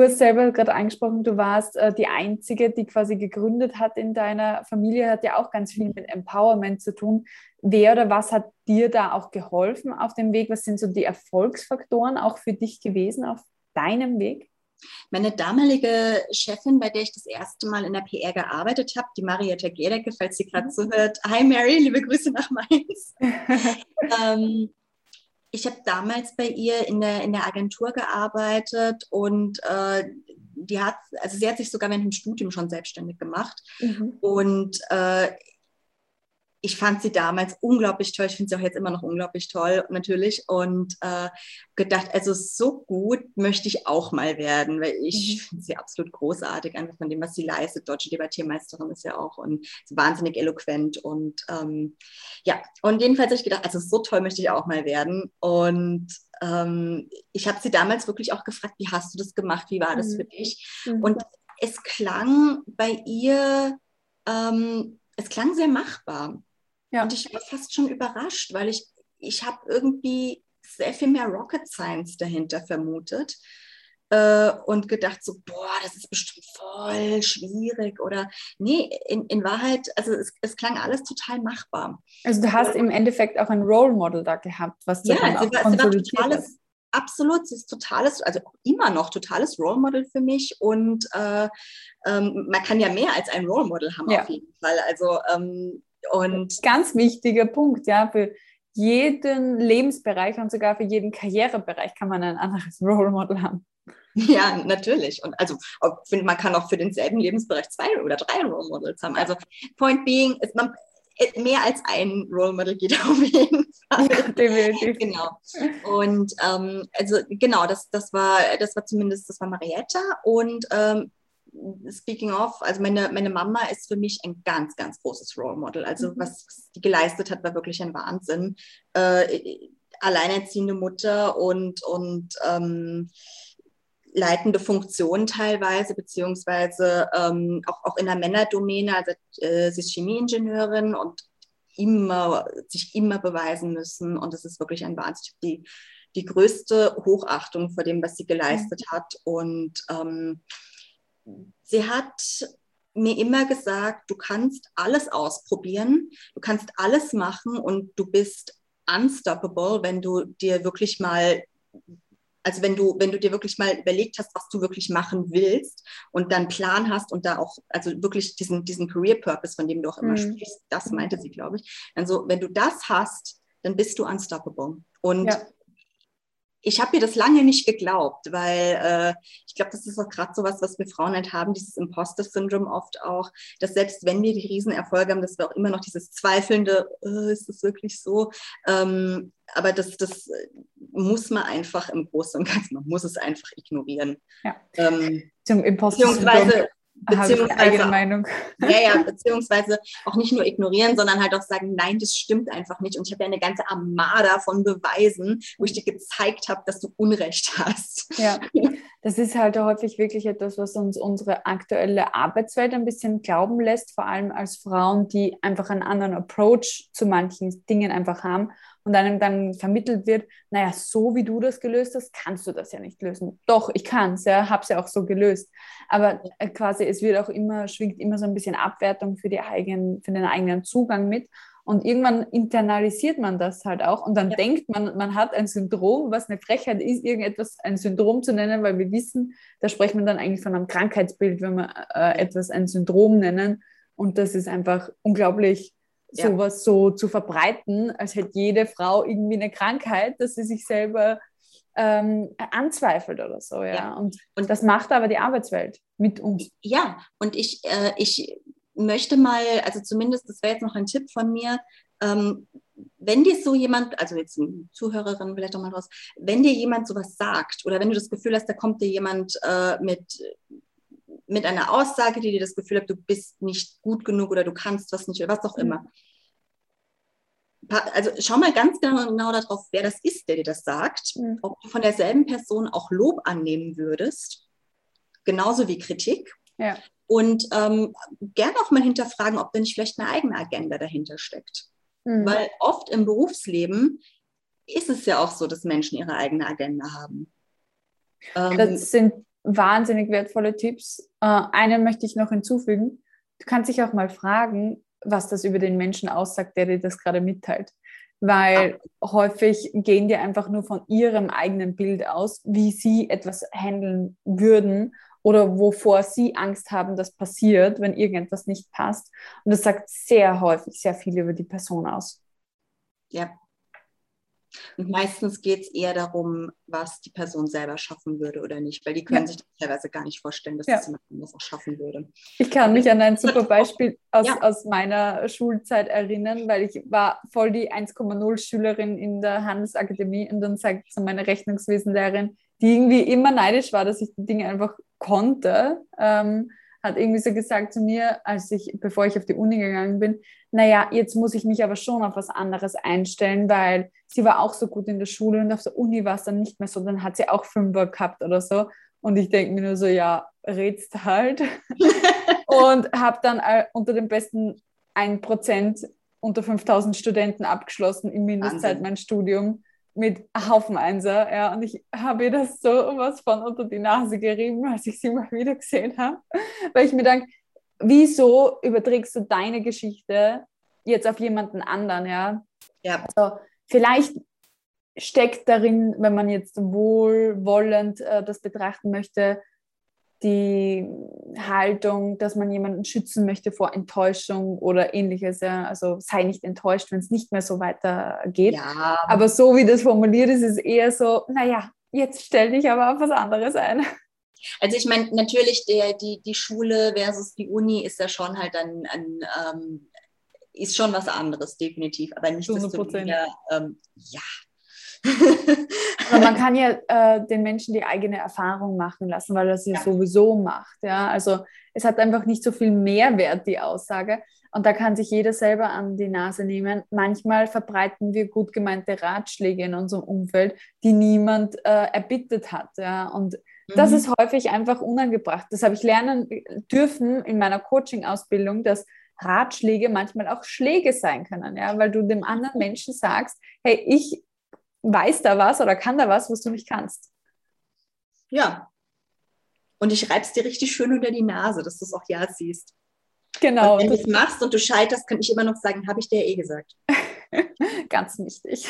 Du hast selber gerade angesprochen, du warst äh, die Einzige, die quasi gegründet hat in deiner Familie, hat ja auch ganz viel mit Empowerment zu tun. Wer oder was hat dir da auch geholfen auf dem Weg? Was sind so die Erfolgsfaktoren auch für dich gewesen auf deinem Weg? Meine damalige Chefin, bei der ich das erste Mal in der PR gearbeitet habe, die Marietta Gedecke, falls sie gerade mhm. zuhört. Hi Mary, liebe Grüße nach Mainz. ähm, ich habe damals bei ihr in der, in der Agentur gearbeitet und äh, die hat, also sie hat sich sogar während dem Studium schon selbstständig gemacht. Mhm. Und äh, ich fand sie damals unglaublich toll. Ich finde sie auch jetzt immer noch unglaublich toll, natürlich. Und äh, gedacht, also so gut möchte ich auch mal werden, weil ich mhm. finde sie absolut großartig, einfach von dem, was sie leistet. Deutsche Debattiermeisterin ist ja auch und wahnsinnig eloquent. Und ähm, ja, und jedenfalls habe ich gedacht, also so toll möchte ich auch mal werden. Und ähm, ich habe sie damals wirklich auch gefragt, wie hast du das gemacht? Wie war das mhm. für dich? Mhm. Und es klang bei ihr, ähm, es klang sehr machbar. Ja. Und ich war fast schon überrascht, weil ich, ich habe irgendwie sehr viel mehr Rocket Science dahinter vermutet äh, und gedacht so, boah, das ist bestimmt voll schwierig oder nee, in, in Wahrheit, also es, es klang alles total machbar. Also du hast im Endeffekt auch ein Role Model da gehabt, was du ja, dann auch war totales, Absolut, sie ist totales, also immer noch totales Role Model für mich und äh, ähm, man kann ja mehr als ein Role Model haben ja. auf jeden Fall. Also ähm, und ganz wichtiger Punkt, ja, für jeden Lebensbereich und sogar für jeden Karrierebereich kann man ein anderes Role Model haben. Ja, natürlich. Und also man kann auch für denselben Lebensbereich zwei oder drei Role Models haben. Also Point being, ist man, äh, mehr als ein Role Model geht auf jeden Fall. Ja. Genau. Und ähm, also genau, das, das war, das war zumindest, das war Marietta. Und ähm, speaking of, also meine, meine Mama ist für mich ein ganz, ganz großes Role Model. Also mhm. was sie geleistet hat, war wirklich ein Wahnsinn. Äh, alleinerziehende Mutter und, und ähm, leitende Funktion teilweise, beziehungsweise ähm, auch, auch in der Männerdomäne. Also äh, sie ist Chemieingenieurin und immer, sich immer beweisen müssen. Und es ist wirklich ein Wahnsinn. Die, die größte Hochachtung vor dem, was sie geleistet mhm. hat. Und ähm, sie hat mir immer gesagt, du kannst alles ausprobieren, du kannst alles machen und du bist unstoppable, wenn du dir wirklich mal also wenn du, wenn du dir wirklich mal überlegt hast, was du wirklich machen willst und dann Plan hast und da auch, also wirklich diesen, diesen Career Purpose, von dem du auch immer mhm. sprichst, das meinte sie, glaube ich. Also wenn du das hast, dann bist du unstoppable. Und ja ich habe ihr das lange nicht geglaubt, weil äh, ich glaube, das ist auch gerade so was, was wir Frauen halt haben, dieses Imposter-Syndrom oft auch, dass selbst wenn wir die Riesenerfolge haben, dass wir auch immer noch dieses zweifelnde, äh, ist das wirklich so? Ähm, aber das, das muss man einfach im Großen und Ganzen, man muss es einfach ignorieren. Ja. Ähm, Zum Imposter-Syndrom beziehungsweise, Meinung. Ja, ja, beziehungsweise auch nicht nur ignorieren, sondern halt auch sagen, nein, das stimmt einfach nicht. Und ich habe ja eine ganze Armada von Beweisen, wo ich dir gezeigt habe, dass du Unrecht hast. Ja, das ist halt häufig wirklich etwas, was uns unsere aktuelle Arbeitswelt ein bisschen glauben lässt, vor allem als Frauen, die einfach einen anderen Approach zu manchen Dingen einfach haben und einem dann vermittelt wird, naja, so wie du das gelöst hast, kannst du das ja nicht lösen. Doch, ich kann es, ja, habe es ja auch so gelöst. Aber äh, quasi, es wird auch immer, schwingt immer so ein bisschen Abwertung für, die eigenen, für den eigenen Zugang mit. Und irgendwann internalisiert man das halt auch und dann ja. denkt man, man hat ein Syndrom, was eine Frechheit ist, irgendetwas ein Syndrom zu nennen, weil wir wissen, da spricht man dann eigentlich von einem Krankheitsbild, wenn wir äh, etwas ein Syndrom nennen. Und das ist einfach unglaublich ja. sowas so zu verbreiten, als hätte jede Frau irgendwie eine Krankheit, dass sie sich selber ähm, anzweifelt oder so. Ja? ja. Und, und das macht aber die Arbeitswelt mit uns. Ja, und ich, äh, ich möchte mal, also zumindest, das wäre jetzt noch ein Tipp von mir, ähm, wenn dir so jemand, also jetzt eine Zuhörerin vielleicht auch mal raus, wenn dir jemand sowas sagt oder wenn du das Gefühl hast, da kommt dir jemand äh, mit mit einer Aussage, die dir das Gefühl hat, du bist nicht gut genug oder du kannst was nicht oder was auch mhm. immer. Also schau mal ganz genau, genau darauf, wer das ist, der dir das sagt, mhm. ob du von derselben Person auch Lob annehmen würdest, genauso wie Kritik. Ja. Und ähm, gerne auch mal hinterfragen, ob da nicht vielleicht eine eigene Agenda dahinter steckt. Mhm. Weil oft im Berufsleben ist es ja auch so, dass Menschen ihre eigene Agenda haben. Ähm, das sind wahnsinnig wertvolle Tipps. Äh, einen möchte ich noch hinzufügen. Du kannst dich auch mal fragen, was das über den Menschen aussagt, der dir das gerade mitteilt. Weil ah. häufig gehen die einfach nur von ihrem eigenen Bild aus, wie sie etwas handeln würden oder wovor sie Angst haben, dass passiert, wenn irgendetwas nicht passt. Und das sagt sehr häufig sehr viel über die Person aus. Ja, und meistens geht es eher darum, was die Person selber schaffen würde oder nicht, weil die können ja. sich teilweise gar nicht vorstellen, dass ja. das jemand anderes auch schaffen würde. Ich kann mich an ein super Beispiel aus, ja. aus meiner Schulzeit erinnern, weil ich war voll die 1,0 Schülerin in der Handelsakademie und dann sagt so meine Rechnungswesenlehrerin, die irgendwie immer neidisch war, dass ich die Dinge einfach konnte. Ähm, hat irgendwie so gesagt zu mir, als ich, bevor ich auf die Uni gegangen bin, naja, jetzt muss ich mich aber schon auf was anderes einstellen, weil sie war auch so gut in der Schule und auf der Uni war es dann nicht mehr so, dann hat sie auch Fünfer gehabt oder so. Und ich denke mir nur so, ja, redst halt. und habe dann äh, unter den besten 1% unter 5000 Studenten abgeschlossen in Mindestzeit mein Studium mit Haufen Einser, ja, und ich habe ihr das so was von unter die Nase gerieben, als ich sie mal wieder gesehen habe, weil ich mir denke, wieso überträgst du deine Geschichte jetzt auf jemanden anderen, ja? Ja. Also, vielleicht steckt darin, wenn man jetzt wohlwollend äh, das betrachten möchte, die Haltung, dass man jemanden schützen möchte vor Enttäuschung oder ähnliches. Ja. Also sei nicht enttäuscht, wenn es nicht mehr so weitergeht. Ja. Aber so wie das formuliert ist, ist eher so, naja, jetzt stell dich aber auf was anderes ein. Also ich meine, natürlich der, die, die Schule versus die Uni ist ja schon halt ein, ein ähm, ist schon was anderes, definitiv. Aber nicht ähm, ja, aber man kann ja äh, den Menschen die eigene Erfahrung machen lassen, weil er sie ja. sowieso macht. Ja? Also es hat einfach nicht so viel Mehrwert, die Aussage. Und da kann sich jeder selber an die Nase nehmen. Manchmal verbreiten wir gut gemeinte Ratschläge in unserem Umfeld, die niemand äh, erbittet hat. Ja? Und das mhm. ist häufig einfach unangebracht. Das habe ich lernen dürfen in meiner Coaching-Ausbildung, dass Ratschläge manchmal auch Schläge sein können, ja, weil du dem anderen Menschen sagst, hey, ich weiß da was oder kann da was, was du nicht kannst. Ja. Und ich reib's dir richtig schön unter die Nase, dass du es auch ja siehst. Genau. Und wenn du es machst und du scheiterst, kann ich immer noch sagen, habe ich dir eh gesagt. Ganz wichtig.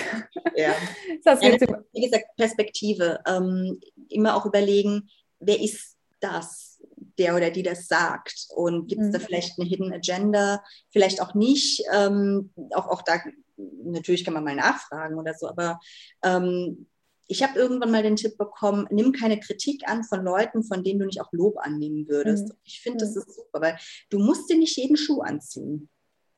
Ja. Das heißt, ja, wie gesagt, Perspektive. Ähm, immer auch überlegen, wer ist das, der oder die das sagt? Und gibt es mhm. da vielleicht eine Hidden Agenda? Vielleicht auch nicht. Ähm, auch, auch da natürlich kann man mal nachfragen oder so, aber ähm, ich habe irgendwann mal den Tipp bekommen, nimm keine Kritik an von Leuten, von denen du nicht auch Lob annehmen würdest. Mhm. Ich finde, das mhm. ist super, weil du musst dir nicht jeden Schuh anziehen.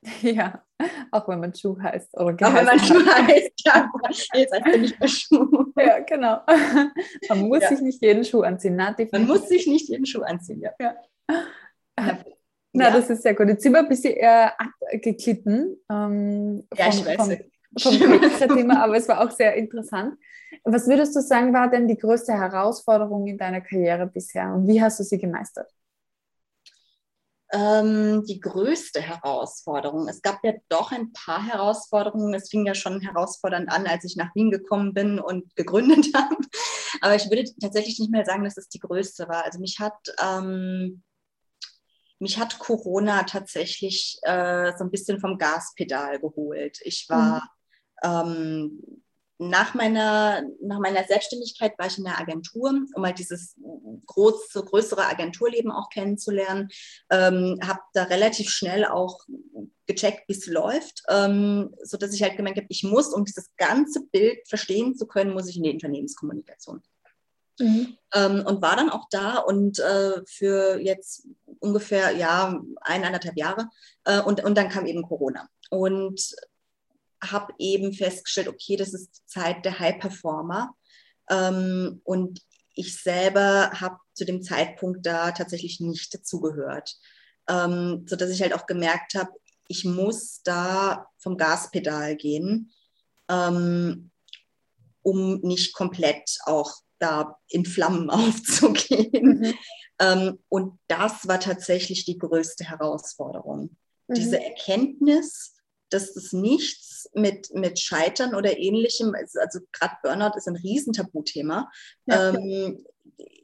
Ja, auch wenn man Schuh heißt. Oder auch wenn man Schuh heißt, ja. Jetzt heißt er nicht mehr Schuh. Ja, genau. Man muss ja. sich nicht jeden Schuh anziehen. Na, man muss sich nicht jeden Schuh anziehen, ja. ja. Na, das ist sehr gut. Jetzt sind wir ein bisschen äh, abgeklitten ähm, ja, vom, vom, vom Thema, aber es war auch sehr interessant. Was würdest du sagen, war denn die größte Herausforderung in deiner Karriere bisher und wie hast du sie gemeistert? Ähm, die größte Herausforderung. Es gab ja doch ein paar Herausforderungen. Es fing ja schon herausfordernd an, als ich nach Wien gekommen bin und gegründet habe. Aber ich würde tatsächlich nicht mehr sagen, dass es die größte war. Also mich hat ähm, mich hat Corona tatsächlich äh, so ein bisschen vom Gaspedal geholt. Ich war mhm. ähm, nach meiner, nach meiner Selbstständigkeit war ich in der Agentur, um halt dieses große, größere Agenturleben auch kennenzulernen. Ähm, habe da relativ schnell auch gecheckt, wie es läuft, ähm, sodass ich halt gemerkt habe, ich muss, um dieses ganze Bild verstehen zu können, muss ich in die Unternehmenskommunikation. Mhm. Ähm, und war dann auch da und äh, für jetzt ungefähr ja eineinhalb Jahre äh, und, und dann kam eben Corona und habe eben festgestellt, okay, das ist die Zeit der High-Performer ähm, und ich selber habe zu dem Zeitpunkt da tatsächlich nicht dazugehört, ähm, sodass ich halt auch gemerkt habe, ich muss da vom Gaspedal gehen, ähm, um nicht komplett auch da in Flammen aufzugehen. Mhm. Ähm, und das war tatsächlich die größte Herausforderung. Mhm. Diese Erkenntnis, dass das nichts mit, mit Scheitern oder ähnlichem, also, also gerade Burnout ist ein Riesentabuthema, ja. ähm,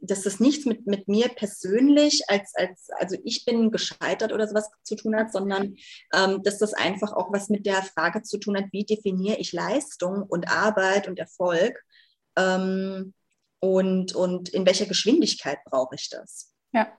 dass das nichts mit, mit mir persönlich als, als, also ich bin gescheitert oder sowas zu tun hat, sondern ähm, dass das einfach auch was mit der Frage zu tun hat, wie definiere ich Leistung und Arbeit und Erfolg ähm, und, und in welcher Geschwindigkeit brauche ich das. Ja,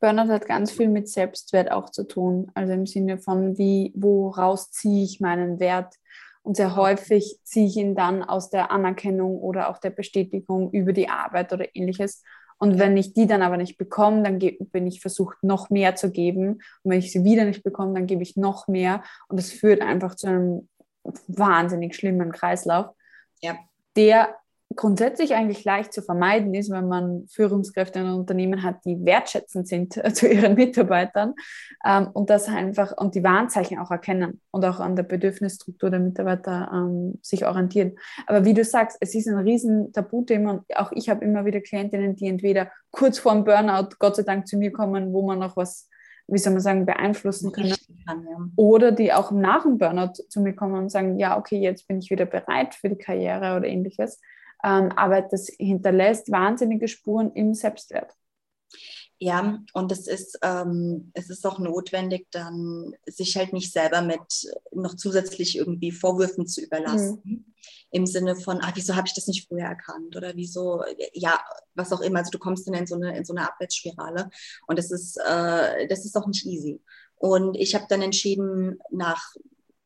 Burnout hat ganz viel mit Selbstwert auch zu tun. Also im Sinne von, wie, woraus ziehe ich meinen Wert? Und sehr häufig ziehe ich ihn dann aus der Anerkennung oder auch der Bestätigung über die Arbeit oder ähnliches. Und wenn ich die dann aber nicht bekomme, dann bin ich versucht, noch mehr zu geben. Und wenn ich sie wieder nicht bekomme, dann gebe ich noch mehr. Und das führt einfach zu einem wahnsinnig schlimmen Kreislauf, ja. der grundsätzlich eigentlich leicht zu vermeiden ist, wenn man Führungskräfte in einem Unternehmen hat, die wertschätzend sind zu ihren Mitarbeitern ähm, und das einfach und die Warnzeichen auch erkennen und auch an der Bedürfnisstruktur der Mitarbeiter ähm, sich orientieren. Aber wie du sagst, es ist ein riesen Tabuthema und auch ich habe immer wieder Klientinnen, die entweder kurz vor dem Burnout Gott sei Dank zu mir kommen, wo man noch was wie soll man sagen, beeinflussen können. Kann, ja. Oder die auch nach dem Burnout zu mir kommen und sagen, ja, okay, jetzt bin ich wieder bereit für die Karriere oder ähnliches. Ähm, aber das hinterlässt wahnsinnige Spuren im Selbstwert. Ja, und es ist, ähm, es ist auch notwendig, dann sich halt nicht selber mit noch zusätzlich irgendwie Vorwürfen zu überlassen. Mhm. Im Sinne von, ah, wieso habe ich das nicht früher erkannt? Oder wieso, ja, was auch immer. Also du kommst dann in so eine, in so eine Abwärtsspirale. Und das ist, äh, das ist auch nicht easy. Und ich habe dann entschieden, nach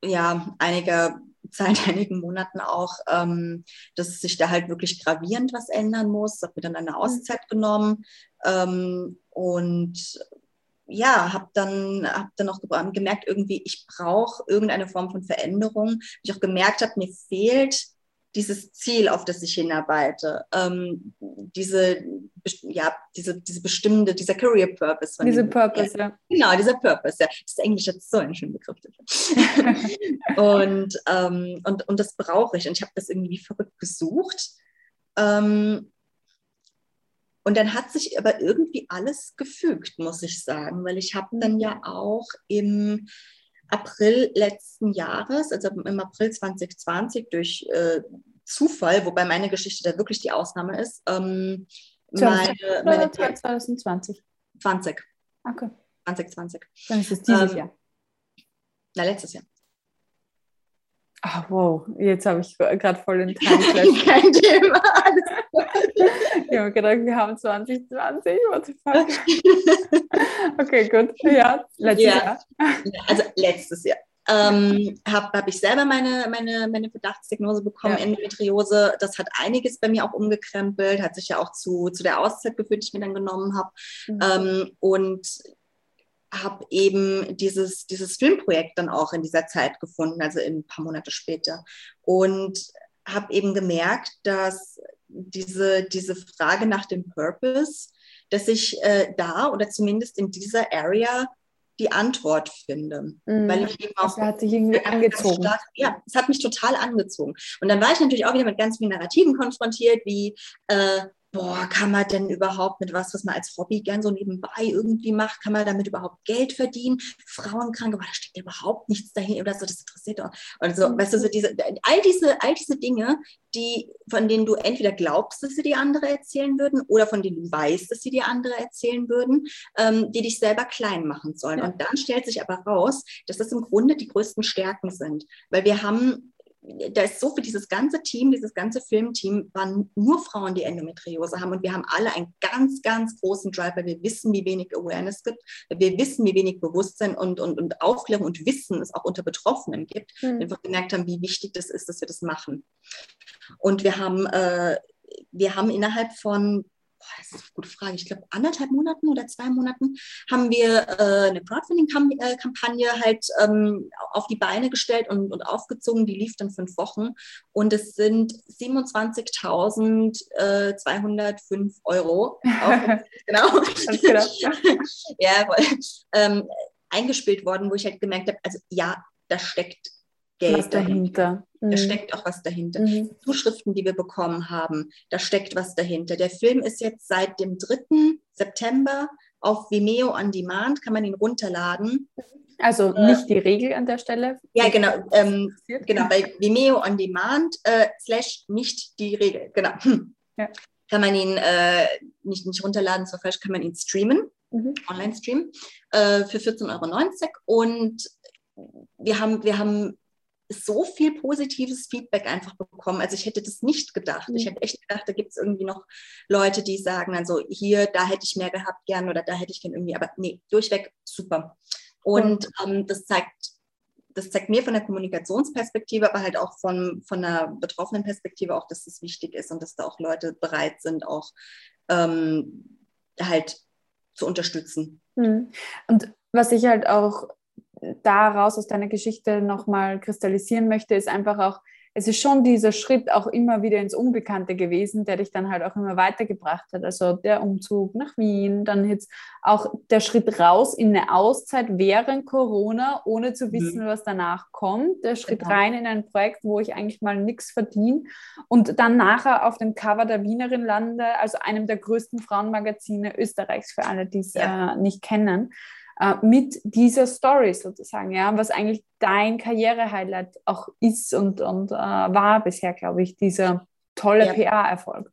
ja, einiger seit einigen Monaten auch, ähm, dass sich da halt wirklich gravierend was ändern muss. Habe mir dann eine mhm. Auszeit genommen ähm, und ja, habe dann, hab dann auch gemerkt, irgendwie, ich brauche irgendeine Form von Veränderung. Ich auch gemerkt habe, mir fehlt dieses Ziel, auf das ich hinarbeite, ähm, diese, ja, diese, diese bestimmte, dieser Career Purpose. Diese Purpose, ja. Genau, dieser Purpose, ja. Das Englisch hat so einen schönen Begriff und, ähm, und, und das brauche ich. Und ich habe das irgendwie verrückt gesucht. Ähm, und dann hat sich aber irgendwie alles gefügt, muss ich sagen, weil ich habe dann ja auch im April letzten Jahres, also im April 2020 durch äh, Zufall, wobei meine Geschichte da wirklich die Ausnahme ist. Ähm, meine, meine 2020? 20. Okay. 2020. Dann ist es dieses ähm, Jahr. Na, letztes Jahr. Ach, wow, jetzt habe ich gerade voll den Timeflash. Kein Thema. ich habe gedacht, wir haben 2020. What the fuck? okay, gut. Ja, letztes ja. Jahr. Also letztes Jahr. Ähm, habe hab ich selber meine, meine, meine Verdachtsdiagnose bekommen, ja. Endometriose. Das hat einiges bei mir auch umgekrempelt, hat sich ja auch zu, zu der Auszeit geführt, die ich mir dann genommen habe. Mhm. Ähm, und habe eben dieses, dieses Filmprojekt dann auch in dieser Zeit gefunden, also ein paar Monate später. Und habe eben gemerkt, dass diese, diese Frage nach dem Purpose, dass ich äh, da oder zumindest in dieser Area die Antwort finde. Mhm. Weil ich eben auch. Das hat sich irgendwie angezogen. Stark, ja, es hat mich total angezogen. Und dann war ich natürlich auch wieder mit ganz vielen Narrativen konfrontiert, wie äh, boah, kann man denn überhaupt mit was, was man als Hobby gern so nebenbei irgendwie macht, kann man damit überhaupt Geld verdienen? Frauenkranke, boah, da steckt überhaupt nichts dahin oder so, das interessiert doch. Und so, mhm. weißt du, so diese, all diese, all diese Dinge, die, von denen du entweder glaubst, dass sie dir andere erzählen würden oder von denen du weißt, dass sie dir andere erzählen würden, ähm, die dich selber klein machen sollen. Ja. Und dann stellt sich aber raus, dass das im Grunde die größten Stärken sind, weil wir haben da ist so für dieses ganze Team, dieses ganze Filmteam, waren nur Frauen, die Endometriose haben. Und wir haben alle einen ganz, ganz großen Drive, weil wir wissen, wie wenig Awareness gibt, wir wissen, wie wenig Bewusstsein und, und, und Aufklärung und Wissen es auch unter Betroffenen gibt. Mhm. Wir einfach gemerkt haben, wie wichtig das ist, dass wir das machen. Und wir haben, äh, wir haben innerhalb von boah, das ist eine gute Frage, ich glaube anderthalb Monaten oder zwei Monaten haben wir äh, eine Crowdfunding-Kampagne halt ähm, auf die Beine gestellt und, und aufgezogen. Die lief dann fünf Wochen und es sind 27.205 äh, Euro. genau. genau. ja, ähm, eingespielt worden, wo ich halt gemerkt habe, also ja, da steckt Geld was dahinter. Da mhm. steckt auch was dahinter. Mhm. Zuschriften, die wir bekommen haben, da steckt was dahinter. Der Film ist jetzt seit dem 3. September auf Vimeo on Demand, kann man ihn runterladen. Also äh, nicht die Regel an der Stelle? Ja, genau. Ähm, genau, bei Vimeo on Demand äh, slash nicht die Regel. Genau. Ja. kann man ihn äh, nicht, nicht runterladen, zwar falsch, kann man ihn streamen, mhm. online streamen, äh, für 14,90 Euro. Und wir haben, wir haben so viel positives Feedback einfach bekommen. Also ich hätte das nicht gedacht. Ich mhm. hätte echt gedacht, da gibt es irgendwie noch Leute, die sagen dann so, hier, da hätte ich mehr gehabt gern oder da hätte ich gern irgendwie, aber nee, durchweg super. Und ähm, das zeigt, das zeigt mir von der Kommunikationsperspektive, aber halt auch von, von der betroffenen Perspektive auch, dass das wichtig ist und dass da auch Leute bereit sind, auch ähm, halt zu unterstützen. Mhm. Und was ich halt auch daraus aus deiner Geschichte nochmal kristallisieren möchte, ist einfach auch, es ist schon dieser Schritt auch immer wieder ins Unbekannte gewesen, der dich dann halt auch immer weitergebracht hat. Also der Umzug nach Wien, dann jetzt auch der Schritt raus in eine Auszeit während Corona, ohne zu mhm. wissen, was danach kommt. Der Schritt genau. rein in ein Projekt, wo ich eigentlich mal nichts verdiene und dann nachher auf dem Cover der Wienerin lande, also einem der größten Frauenmagazine Österreichs, für alle, die es ja. äh, nicht kennen äh, mit dieser Story sozusagen, ja, was eigentlich dein Karriere-Highlight auch ist und, und äh, war bisher, glaube ich, dieser tolle ja. PR-Erfolg.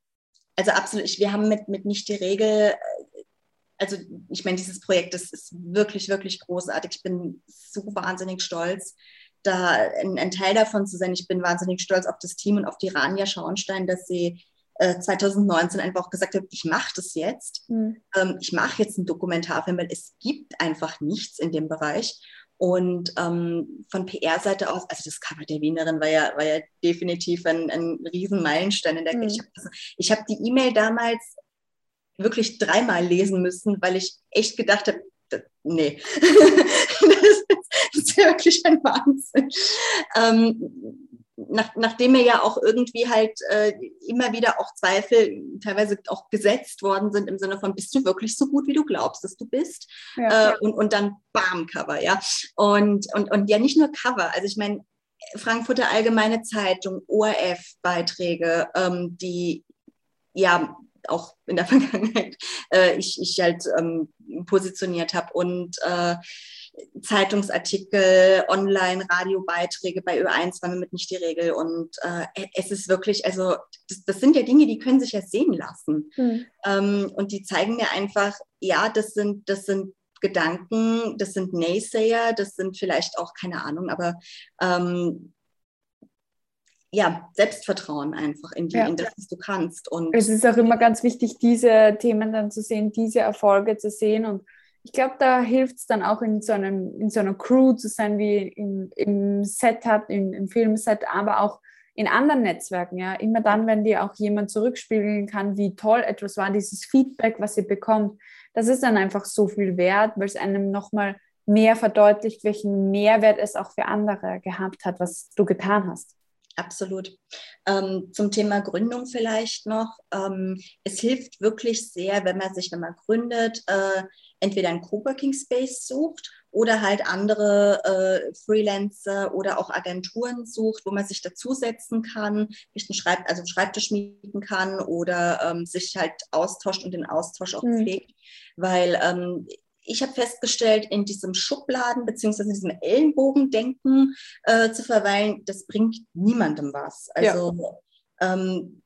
Also absolut, wir haben mit, mit nicht die Regel, äh, also ich meine, dieses Projekt, das ist wirklich, wirklich großartig. Ich bin so wahnsinnig stolz, da ein, ein Teil davon zu sein. Ich bin wahnsinnig stolz auf das Team und auf die Rania Schauenstein, dass sie 2019 äh, einfach auch gesagt habe, ich mache das jetzt. Mhm. Ähm, ich mache jetzt einen Dokumentarfilm, weil es gibt einfach nichts in dem Bereich. Und ähm, von PR-Seite aus, also das Cover der Wienerin war ja, war ja definitiv ein, ein Riesenmeilenstein in der mhm. Ich habe also, hab die E-Mail damals wirklich dreimal lesen müssen, weil ich echt gedacht habe, nee, das ist wirklich ein Wahnsinn. Ähm, nach, nachdem mir ja auch irgendwie halt äh, immer wieder auch Zweifel teilweise auch gesetzt worden sind im Sinne von, bist du wirklich so gut, wie du glaubst, dass du bist? Ja. Äh, und, und dann bam, Cover, ja. Und, und, und ja, nicht nur Cover, also ich meine, Frankfurter Allgemeine Zeitung, ORF-Beiträge, ähm, die ja auch in der Vergangenheit äh, ich, ich halt ähm, positioniert habe und äh, Zeitungsartikel, Online, Radiobeiträge bei Ö1 war damit nicht die Regel. Und äh, es ist wirklich, also das, das, sind ja Dinge, die können sich ja sehen lassen. Mhm. Ähm, und die zeigen mir einfach, ja, das sind, das sind Gedanken, das sind Naysayer, das sind vielleicht auch, keine Ahnung, aber ähm, ja, Selbstvertrauen einfach in, die, ja. in das, was du kannst. Und es ist auch immer ganz wichtig, diese Themen dann zu sehen, diese Erfolge zu sehen und ich glaube, da hilft es dann auch in so, einem, in so einer Crew zu sein, wie im, im Setup, im, im Filmset, aber auch in anderen Netzwerken. Ja, immer dann, wenn dir auch jemand zurückspiegeln kann, wie toll etwas war, dieses Feedback, was ihr bekommt, das ist dann einfach so viel wert, weil es einem nochmal mehr verdeutlicht, welchen Mehrwert es auch für andere gehabt hat, was du getan hast. Absolut. Ähm, zum Thema Gründung vielleicht noch. Ähm, es hilft wirklich sehr, wenn man sich, wenn man gründet, äh, entweder einen Coworking Space sucht oder halt andere äh, Freelancer oder auch Agenturen sucht, wo man sich dazusetzen kann, einen Schreib also einen Schreibtisch mieten kann oder ähm, sich halt austauscht und den Austausch auch mhm. pflegt. Weil ähm, ich habe festgestellt, in diesem Schubladen beziehungsweise in diesem Ellenbogendenken äh, zu verweilen, das bringt niemandem was. Also ja. ähm,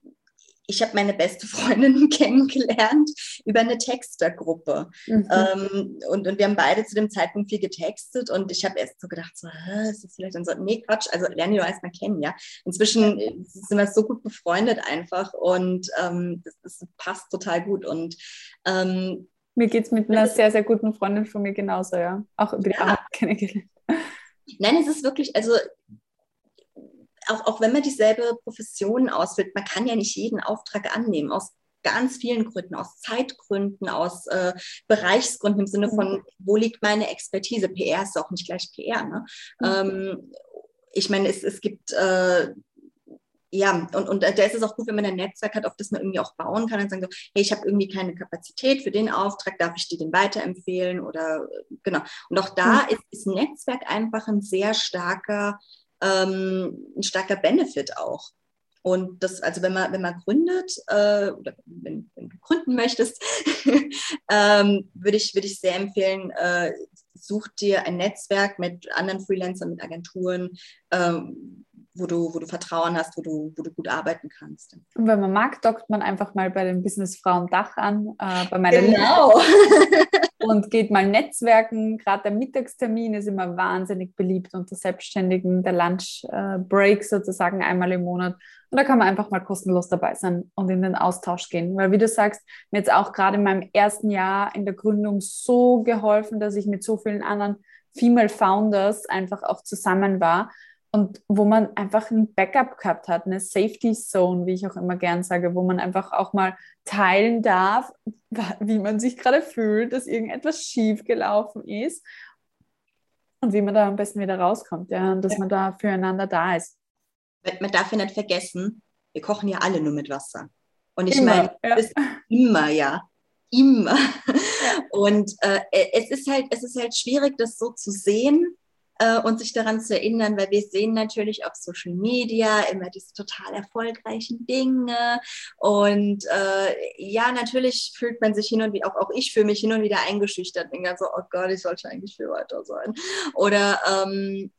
ich habe meine beste Freundin kennengelernt über eine Textergruppe. Mhm. Ähm, und, und wir haben beide zu dem Zeitpunkt viel getextet und ich habe erst so gedacht, so, ist das vielleicht dann so, nee, Quatsch, also lernen die doch erstmal kennen, ja. Inzwischen sind wir so gut befreundet einfach und ähm, das, das, passt total gut und ähm, mir geht es mit einer sehr, sehr guten Freundin von mir genauso, ja. Auch über die ja. Arbeit kennengelernt. Nein, es ist wirklich, also auch, auch wenn man dieselbe Profession auswählt, man kann ja nicht jeden Auftrag annehmen, aus ganz vielen Gründen, aus Zeitgründen, aus äh, Bereichsgründen im Sinne von, wo liegt meine Expertise? PR ist auch nicht gleich PR. Ne? Mhm. Ähm, ich meine, es, es gibt äh, ja, und, und da ist es auch gut, wenn man ein Netzwerk hat, auf das man irgendwie auch bauen kann und sagen so, hey, ich habe irgendwie keine Kapazität für den Auftrag, darf ich dir den weiterempfehlen oder genau. Und auch da mhm. ist, ist Netzwerk einfach ein sehr starker ähm, ein starker Benefit auch. Und das, also wenn man, wenn man gründet äh, oder wenn, wenn, du gründen möchtest, ähm, würde ich, würd ich sehr empfehlen, äh, such dir ein Netzwerk mit anderen Freelancern, mit Agenturen, ähm, wo du, wo du Vertrauen hast, wo du, wo du gut arbeiten kannst. Und wenn man mag, dockt man einfach mal bei den Businessfrauen Dach an, äh, bei meiner Genau. und geht mal netzwerken. Gerade der Mittagstermin ist immer wahnsinnig beliebt unter Selbstständigen, der Lunch äh, Break sozusagen einmal im Monat. Und da kann man einfach mal kostenlos dabei sein und in den Austausch gehen. Weil wie du sagst, mir jetzt auch gerade in meinem ersten Jahr in der Gründung so geholfen, dass ich mit so vielen anderen Female Founders einfach auch zusammen war und wo man einfach ein Backup gehabt hat, eine Safety Zone, wie ich auch immer gern sage, wo man einfach auch mal teilen darf, wie man sich gerade fühlt, dass irgendetwas schief gelaufen ist und wie man da am besten wieder rauskommt, ja, und dass ja. man da füreinander da ist. Man darf ja nicht vergessen, wir kochen ja alle nur mit Wasser. Und ich meine, ja. immer, ja, immer. Ja. Und äh, es ist halt, es ist halt schwierig, das so zu sehen äh, und sich daran zu erinnern, weil wir sehen natürlich auf Social Media immer diese total erfolgreichen Dinge. Und äh, ja, natürlich fühlt man sich hin und wieder, auch, auch ich fühle mich hin und wieder eingeschüchtert, bin ganz so, oh Gott, ich sollte eigentlich viel weiter sein. Oder ähm,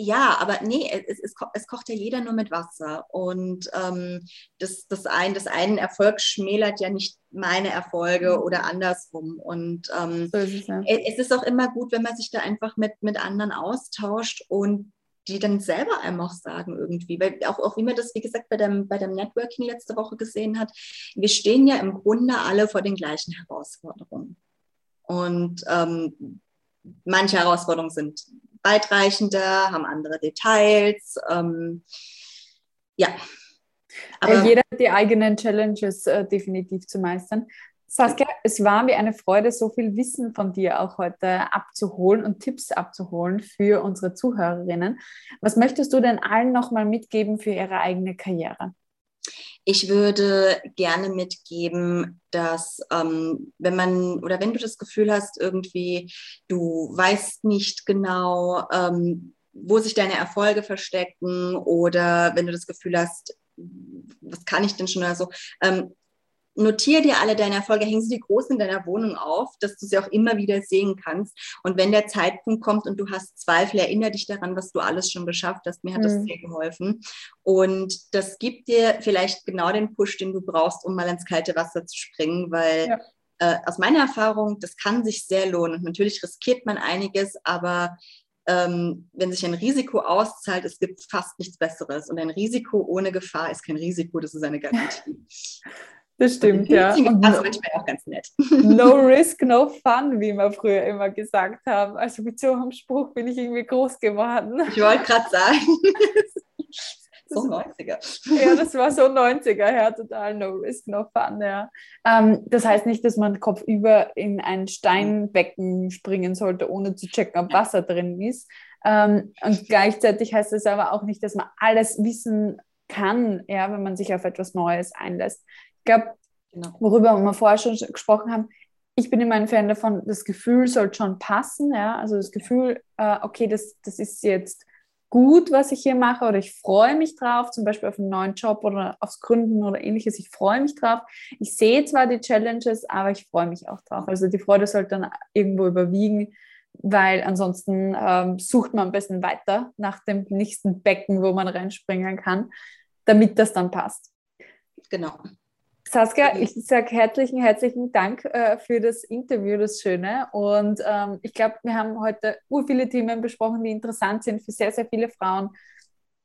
ja, aber nee, es, es, es, kocht ja jeder nur mit Wasser. Und ähm, das, das, ein, das einen Erfolg schmälert ja nicht meine Erfolge mhm. oder andersrum. Und ähm, so ist es, ja. es, ist auch immer gut, wenn man sich da einfach mit, mit anderen austauscht und die dann selber einem auch sagen irgendwie. Weil auch, auch wie man das, wie gesagt, bei dem, bei dem Networking letzte Woche gesehen hat, wir stehen ja im Grunde alle vor den gleichen Herausforderungen. Und ähm, manche Herausforderungen sind weitreichender, haben andere Details. Ähm, ja. Aber ja, jeder hat die eigenen Challenges äh, definitiv zu meistern. Saskia, es war mir eine Freude, so viel Wissen von dir auch heute abzuholen und Tipps abzuholen für unsere Zuhörerinnen. Was möchtest du denn allen nochmal mitgeben für ihre eigene Karriere? Ich würde gerne mitgeben, dass ähm, wenn man oder wenn du das Gefühl hast, irgendwie du weißt nicht genau, ähm, wo sich deine Erfolge verstecken oder wenn du das Gefühl hast, was kann ich denn schon oder so, ähm, notiere dir alle deine Erfolge, häng sie groß in deiner Wohnung auf, dass du sie auch immer wieder sehen kannst. Und wenn der Zeitpunkt kommt und du hast Zweifel, erinnere dich daran, was du alles schon geschafft hast. Mir hat mhm. das sehr geholfen. Und das gibt dir vielleicht genau den Push, den du brauchst, um mal ins kalte Wasser zu springen, weil ja. äh, aus meiner Erfahrung, das kann sich sehr lohnen. Und natürlich riskiert man einiges, aber ähm, wenn sich ein Risiko auszahlt, es gibt fast nichts Besseres. Und ein Risiko ohne Gefahr ist kein Risiko, das ist eine Garantie. Das stimmt, ja. Das manchmal auch ganz nett. No risk, no fun, wie wir früher immer gesagt haben. Also mit so einem Spruch bin ich irgendwie groß geworden. Ich wollte gerade sagen. so 90er. Ja, das war so 90er, ja, total no risk, no fun, ja. Ähm, das heißt nicht, dass man kopfüber in ein Steinbecken springen sollte, ohne zu checken, ob Wasser drin ist. Ähm, und gleichzeitig heißt es aber auch nicht, dass man alles wissen kann, ja, wenn man sich auf etwas Neues einlässt. Ich glaube, genau. worüber wir vorher schon gesprochen haben, ich bin immer ein Fan davon, das Gefühl soll schon passen. Ja? Also das Gefühl, äh, okay, das, das ist jetzt gut, was ich hier mache oder ich freue mich drauf, zum Beispiel auf einen neuen Job oder aufs Gründen oder ähnliches. Ich freue mich drauf. Ich sehe zwar die Challenges, aber ich freue mich auch drauf. Also die Freude sollte dann irgendwo überwiegen, weil ansonsten ähm, sucht man am besten weiter nach dem nächsten Becken, wo man reinspringen kann, damit das dann passt. Genau. Saskia, ich sage herzlichen, herzlichen Dank äh, für das Interview, das Schöne. Und ähm, ich glaube, wir haben heute ur viele Themen besprochen, die interessant sind für sehr, sehr viele Frauen.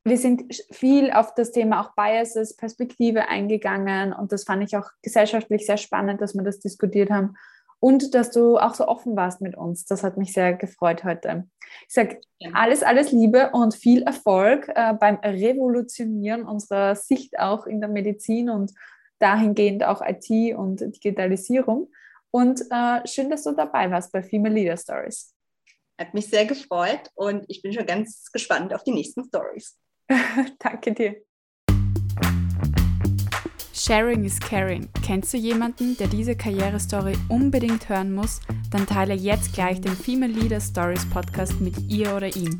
Wir sind viel auf das Thema auch Biases, Perspektive eingegangen und das fand ich auch gesellschaftlich sehr spannend, dass wir das diskutiert haben und dass du auch so offen warst mit uns. Das hat mich sehr gefreut heute. Ich sage alles, alles Liebe und viel Erfolg äh, beim Revolutionieren unserer Sicht auch in der Medizin und dahingehend auch IT und Digitalisierung. Und äh, schön, dass du dabei warst bei Female Leader Stories. Hat mich sehr gefreut und ich bin schon ganz gespannt auf die nächsten Stories. Danke dir. Sharing is caring. Kennst du jemanden, der diese Karrierestory unbedingt hören muss? Dann teile jetzt gleich den Female Leader Stories Podcast mit ihr oder ihm.